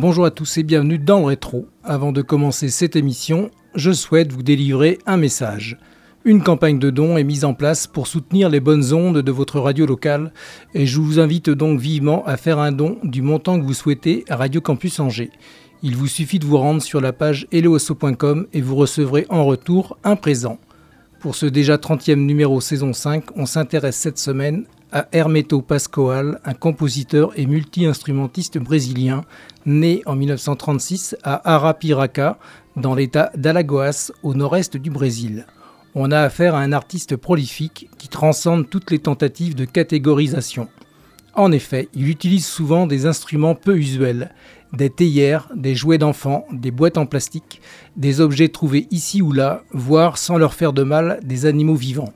Bonjour à tous et bienvenue dans le rétro. Avant de commencer cette émission, je souhaite vous délivrer un message. Une campagne de dons est mise en place pour soutenir les bonnes ondes de votre radio locale et je vous invite donc vivement à faire un don du montant que vous souhaitez à Radio Campus Angers. Il vous suffit de vous rendre sur la page helloasso.com et vous recevrez en retour un présent. Pour ce déjà 30e numéro saison 5, on s'intéresse cette semaine à Hermeto Pascoal, un compositeur et multi-instrumentiste brésilien, né en 1936 à Arapiraca, dans l'état d'Alagoas, au nord-est du Brésil. On a affaire à un artiste prolifique qui transcende toutes les tentatives de catégorisation. En effet, il utilise souvent des instruments peu usuels, des théières, des jouets d'enfants, des boîtes en plastique, des objets trouvés ici ou là, voire sans leur faire de mal, des animaux vivants.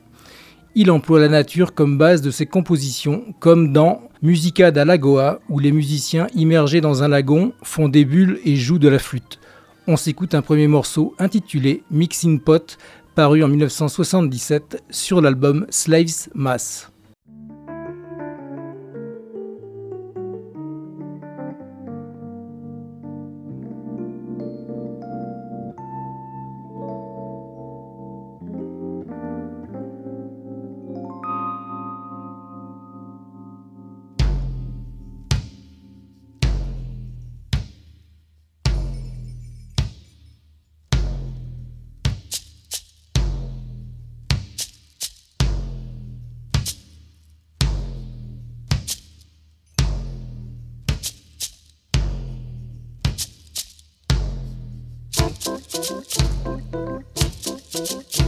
Il emploie la nature comme base de ses compositions, comme dans Musica da Lagoa, où les musiciens immergés dans un lagon font des bulles et jouent de la flûte. On s'écoute un premier morceau intitulé Mixing Pot, paru en 1977 sur l'album Slaves Mass. Thank you.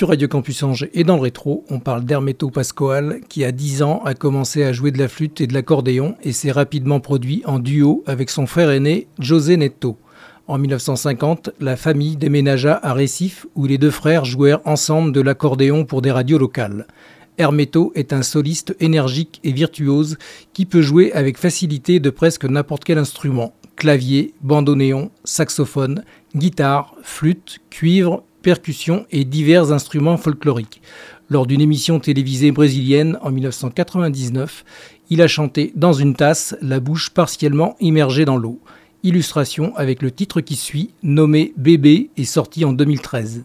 Sur Radio Campus Angers et dans le rétro, on parle d'Hermeto Pascoal qui à 10 ans a commencé à jouer de la flûte et de l'accordéon et s'est rapidement produit en duo avec son frère aîné José Netto. En 1950, la famille déménagea à Récif où les deux frères jouèrent ensemble de l'accordéon pour des radios locales. Hermeto est un soliste énergique et virtuose qui peut jouer avec facilité de presque n'importe quel instrument clavier, bandoneon, saxophone, guitare, flûte, cuivre, percussions et divers instruments folkloriques. Lors d'une émission télévisée brésilienne en 1999, il a chanté dans une tasse, la bouche partiellement immergée dans l'eau. Illustration avec le titre qui suit, nommé Bébé, et sorti en 2013.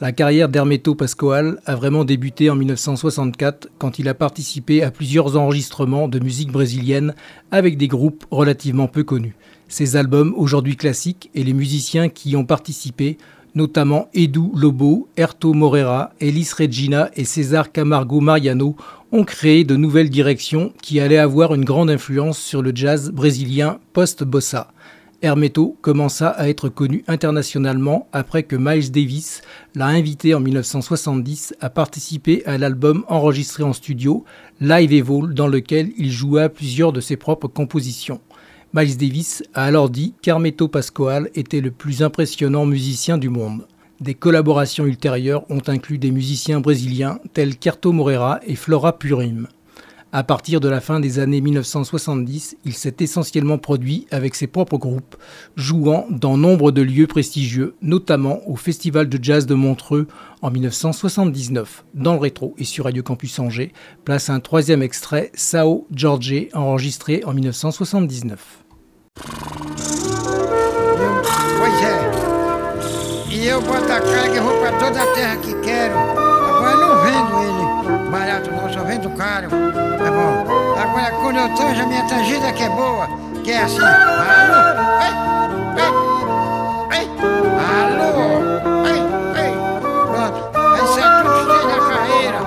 La carrière d'Hermeto Pascoal a vraiment débuté en 1964 quand il a participé à plusieurs enregistrements de musique brésilienne avec des groupes relativement peu connus. Ses albums, aujourd'hui classiques, et les musiciens qui y ont participé, notamment Edu Lobo, Erto Moreira, Elis Regina et César Camargo Mariano, ont créé de nouvelles directions qui allaient avoir une grande influence sur le jazz brésilien post-bossa. Hermeto commença à être connu internationalement après que Miles Davis l'a invité en 1970 à participer à l'album enregistré en studio Live Evol dans lequel il joua plusieurs de ses propres compositions. Miles Davis a alors dit qu'Hermeto Pascoal était le plus impressionnant musicien du monde. Des collaborations ultérieures ont inclus des musiciens brésiliens tels qu'Erto Moreira et Flora Purim. À partir de la fin des années 1970, il s'est essentiellement produit avec ses propres groupes, jouant dans nombre de lieux prestigieux, notamment au Festival de jazz de Montreux en 1979. Dans le rétro et sur Radio Campus Angers, place un troisième extrait, Sao Jorge, enregistré en 1979. barato não, só vendo caro. Quando eu tanjo a minha tangida que é boa, que é assim. Alô? Ei, ei, ei. Alô? Ei, ei. Pronto. Aí sai tudo cheio na carreira.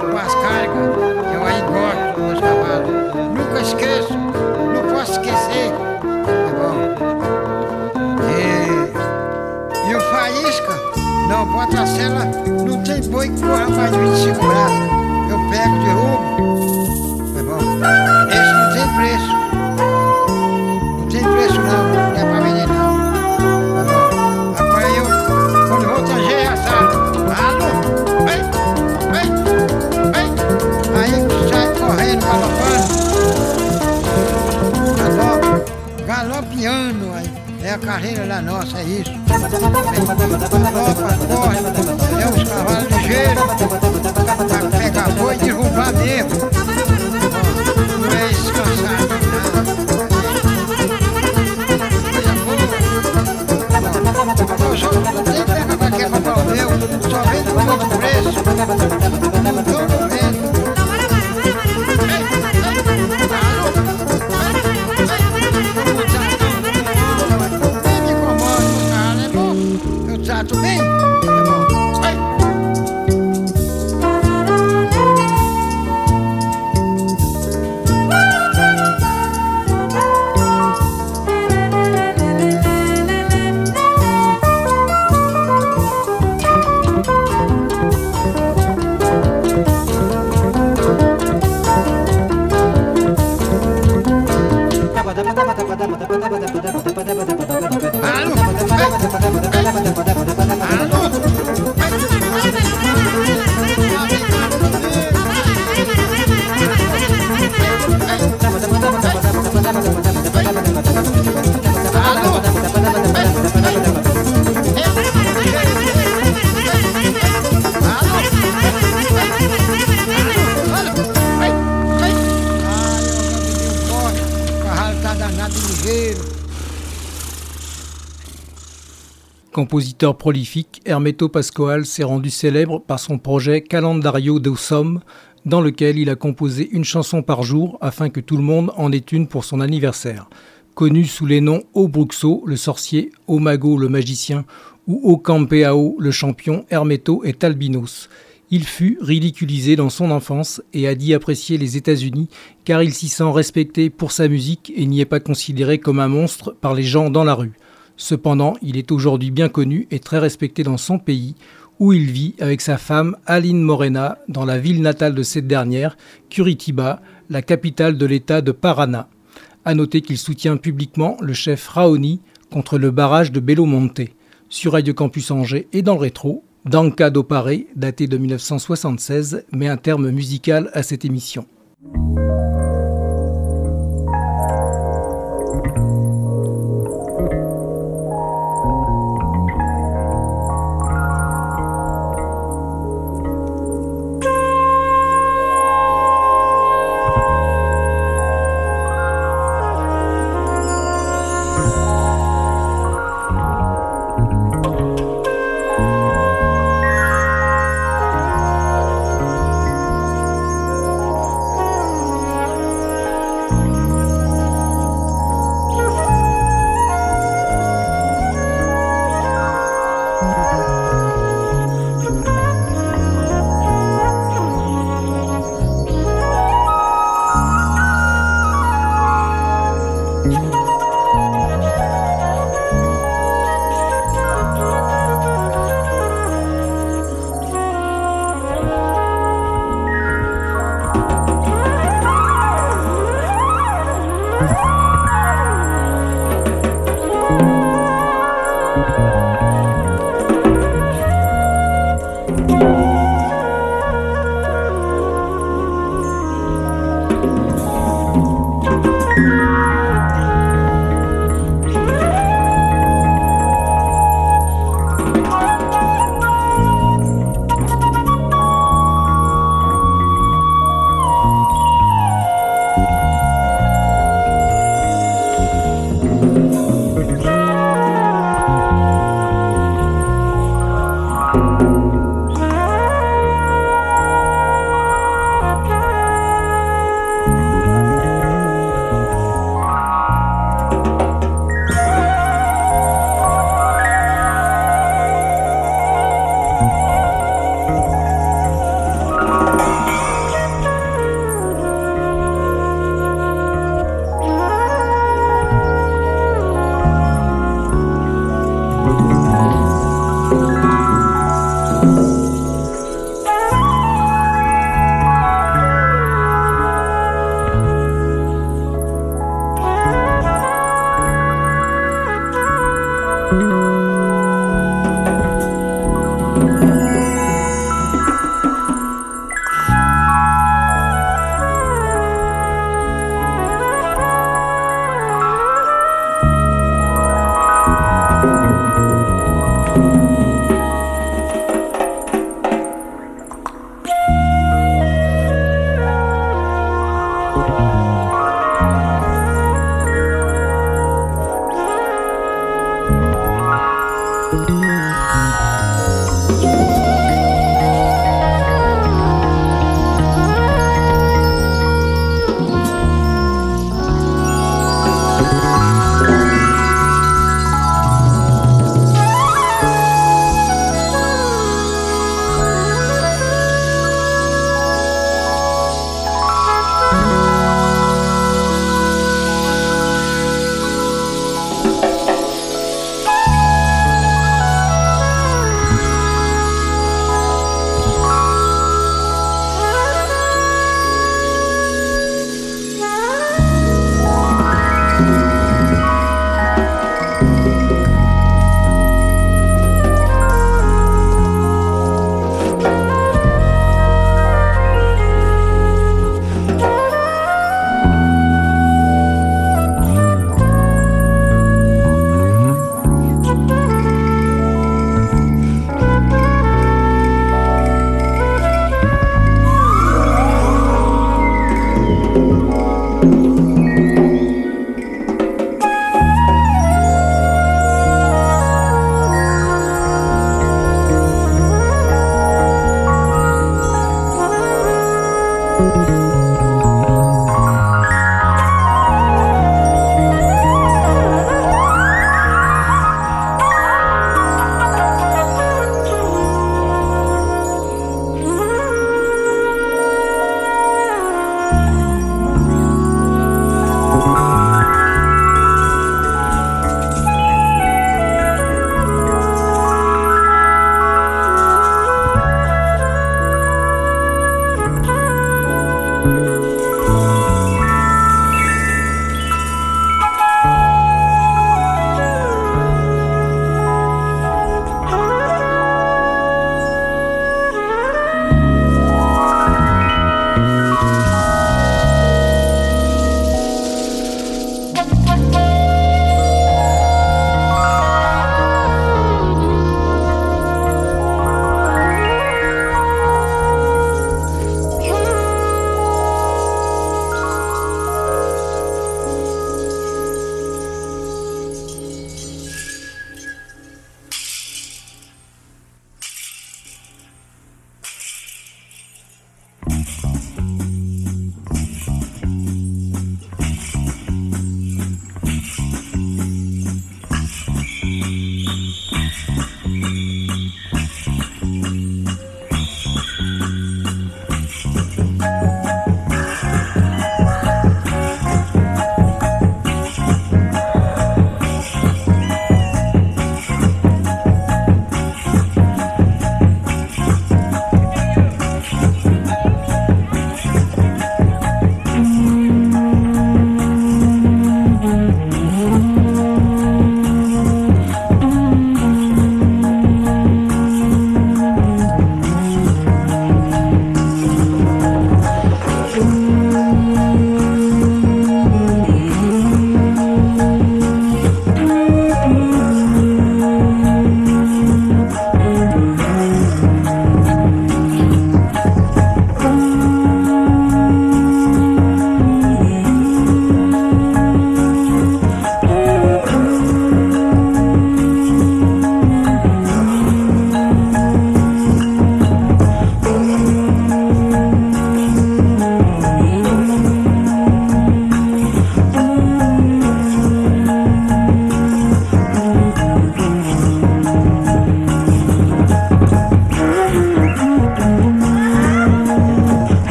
Com as cargas. Eu aí gosto dos cavalos. Nunca esqueço. Não posso esquecer. Tá bom. E, e o faísca? Não, bota a cela. Não tem boi que corra mais de 25 braços. pego de carreira da nossa, é isso. Galopa, corre, é os cavalos ligeiros pegar boi e derrubar mesmo. Não é descansado, não. Eu só não tem pra que comprar o meu, só vende por outro preço. Compositeur prolifique, Hermeto Pascoal s'est rendu célèbre par son projet Calendario do Somme, dans lequel il a composé une chanson par jour afin que tout le monde en ait une pour son anniversaire. Connu sous les noms O Bruxo, le sorcier, O Mago, le magicien, ou O Campeao, le champion, Hermeto est albinos. Il fut ridiculisé dans son enfance et a dit apprécier les États-Unis car il s'y sent respecté pour sa musique et n'y est pas considéré comme un monstre par les gens dans la rue. Cependant, il est aujourd'hui bien connu et très respecté dans son pays, où il vit avec sa femme Aline Morena dans la ville natale de cette dernière, Curitiba, la capitale de l'État de Paraná. À noter qu'il soutient publiquement le chef Raoni contre le barrage de Belo Monte. Sur Radio Campus Angers et dans le rétro, Danka do Pare, daté de 1976, met un terme musical à cette émission.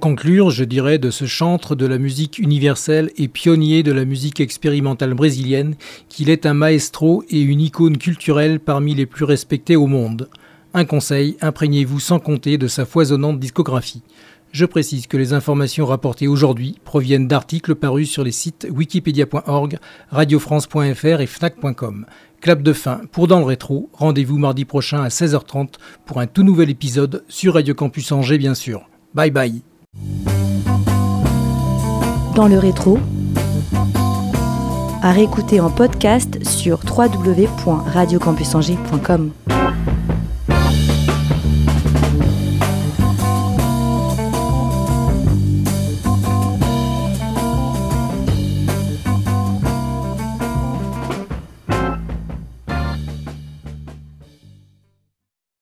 Conclure, je dirais, de ce chantre de la musique universelle et pionnier de la musique expérimentale brésilienne qu'il est un maestro et une icône culturelle parmi les plus respectés au monde. Un conseil, imprégnez-vous sans compter de sa foisonnante discographie. Je précise que les informations rapportées aujourd'hui proviennent d'articles parus sur les sites wikipedia.org, radiofrance.fr et fnac.com. Clap de fin pour Dans le Rétro. Rendez-vous mardi prochain à 16h30 pour un tout nouvel épisode sur Radio Campus Angers, bien sûr. Bye bye. Dans le rétro, à réécouter en podcast sur www.radiocampusangers.com.